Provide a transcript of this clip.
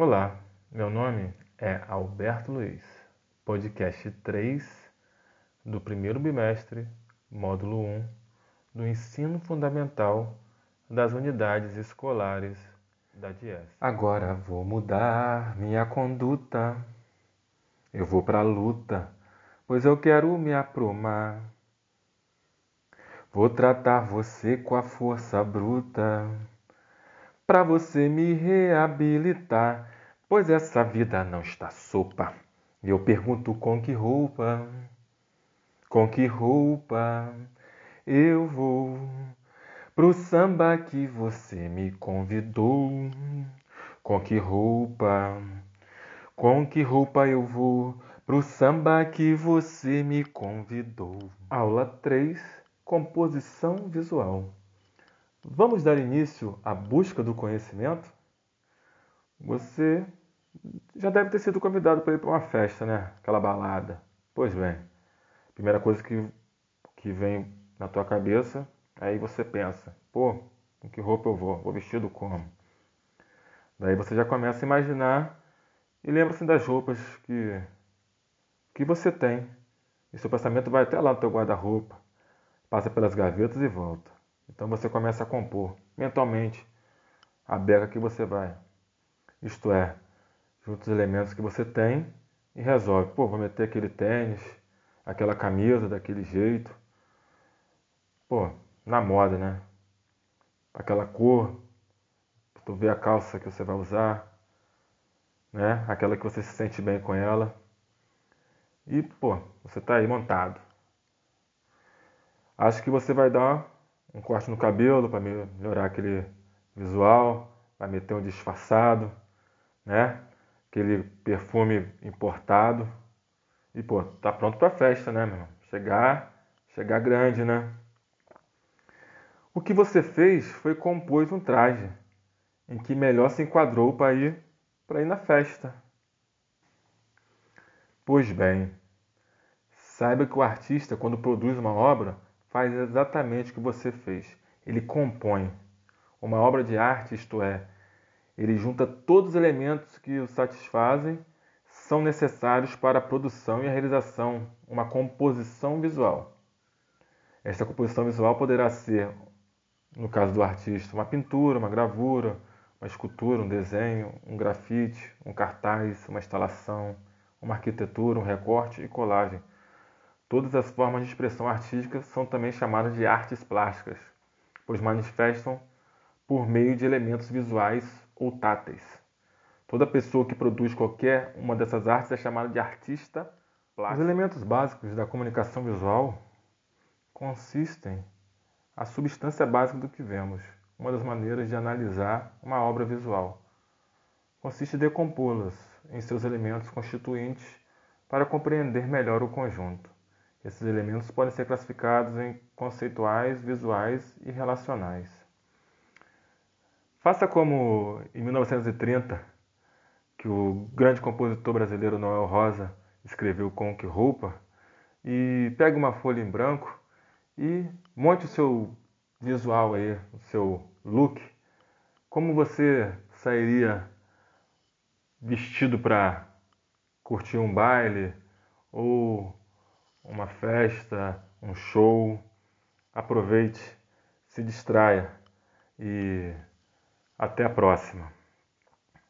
Olá, meu nome é Alberto Luiz, podcast 3 do primeiro bimestre, módulo 1 do ensino fundamental das unidades escolares da DIES. Agora vou mudar minha conduta, eu vou pra luta, pois eu quero me aprumar. Vou tratar você com a força bruta para você me reabilitar, pois essa vida não está sopa. E eu pergunto com que roupa, com que roupa eu vou pro samba que você me convidou. Com que roupa, com que roupa eu vou pro samba que você me convidou. Aula 3, composição visual. Vamos dar início à busca do conhecimento? Você já deve ter sido convidado para ir para uma festa, né? Aquela balada. Pois bem, primeira coisa que, que vem na tua cabeça, aí você pensa, pô, com que roupa eu vou? Vou vestido como? Daí você já começa a imaginar e lembra-se das roupas que, que você tem. E seu pensamento vai até lá no teu guarda-roupa, passa pelas gavetas e volta. Então você começa a compor mentalmente a beca que você vai. Isto é, junta os elementos que você tem e resolve. Pô, vou meter aquele tênis, aquela camisa daquele jeito. Pô, na moda, né? Aquela cor. Tu vê a calça que você vai usar, né? Aquela que você se sente bem com ela. E, pô, você tá aí montado. Acho que você vai dar um corte no cabelo para melhorar aquele visual, vai meter um disfarçado, né? Aquele perfume importado. E pô, tá pronto para festa, né, meu? Chegar, chegar grande, né? O que você fez foi compor um traje em que melhor se enquadrou para ir para ir na festa. Pois bem, saiba que o artista quando produz uma obra faz exatamente o que você fez. Ele compõe. Uma obra de arte, isto é, ele junta todos os elementos que o satisfazem, são necessários para a produção e a realização, uma composição visual. Esta composição visual poderá ser, no caso do artista, uma pintura, uma gravura, uma escultura, um desenho, um grafite, um cartaz, uma instalação, uma arquitetura, um recorte e colagem Todas as formas de expressão artística são também chamadas de artes plásticas, pois manifestam por meio de elementos visuais ou táteis. Toda pessoa que produz qualquer uma dessas artes é chamada de artista plástico. Os elementos básicos da comunicação visual consistem a substância básica do que vemos. Uma das maneiras de analisar uma obra visual consiste em decompô-las em seus elementos constituintes para compreender melhor o conjunto. Esses elementos podem ser classificados em conceituais, visuais e relacionais. Faça como em 1930, que o grande compositor brasileiro Noel Rosa escreveu com que roupa, e pegue uma folha em branco e monte o seu visual aí, o seu look, como você sairia vestido para curtir um baile ou uma festa, um show. Aproveite, se distraia e até a próxima.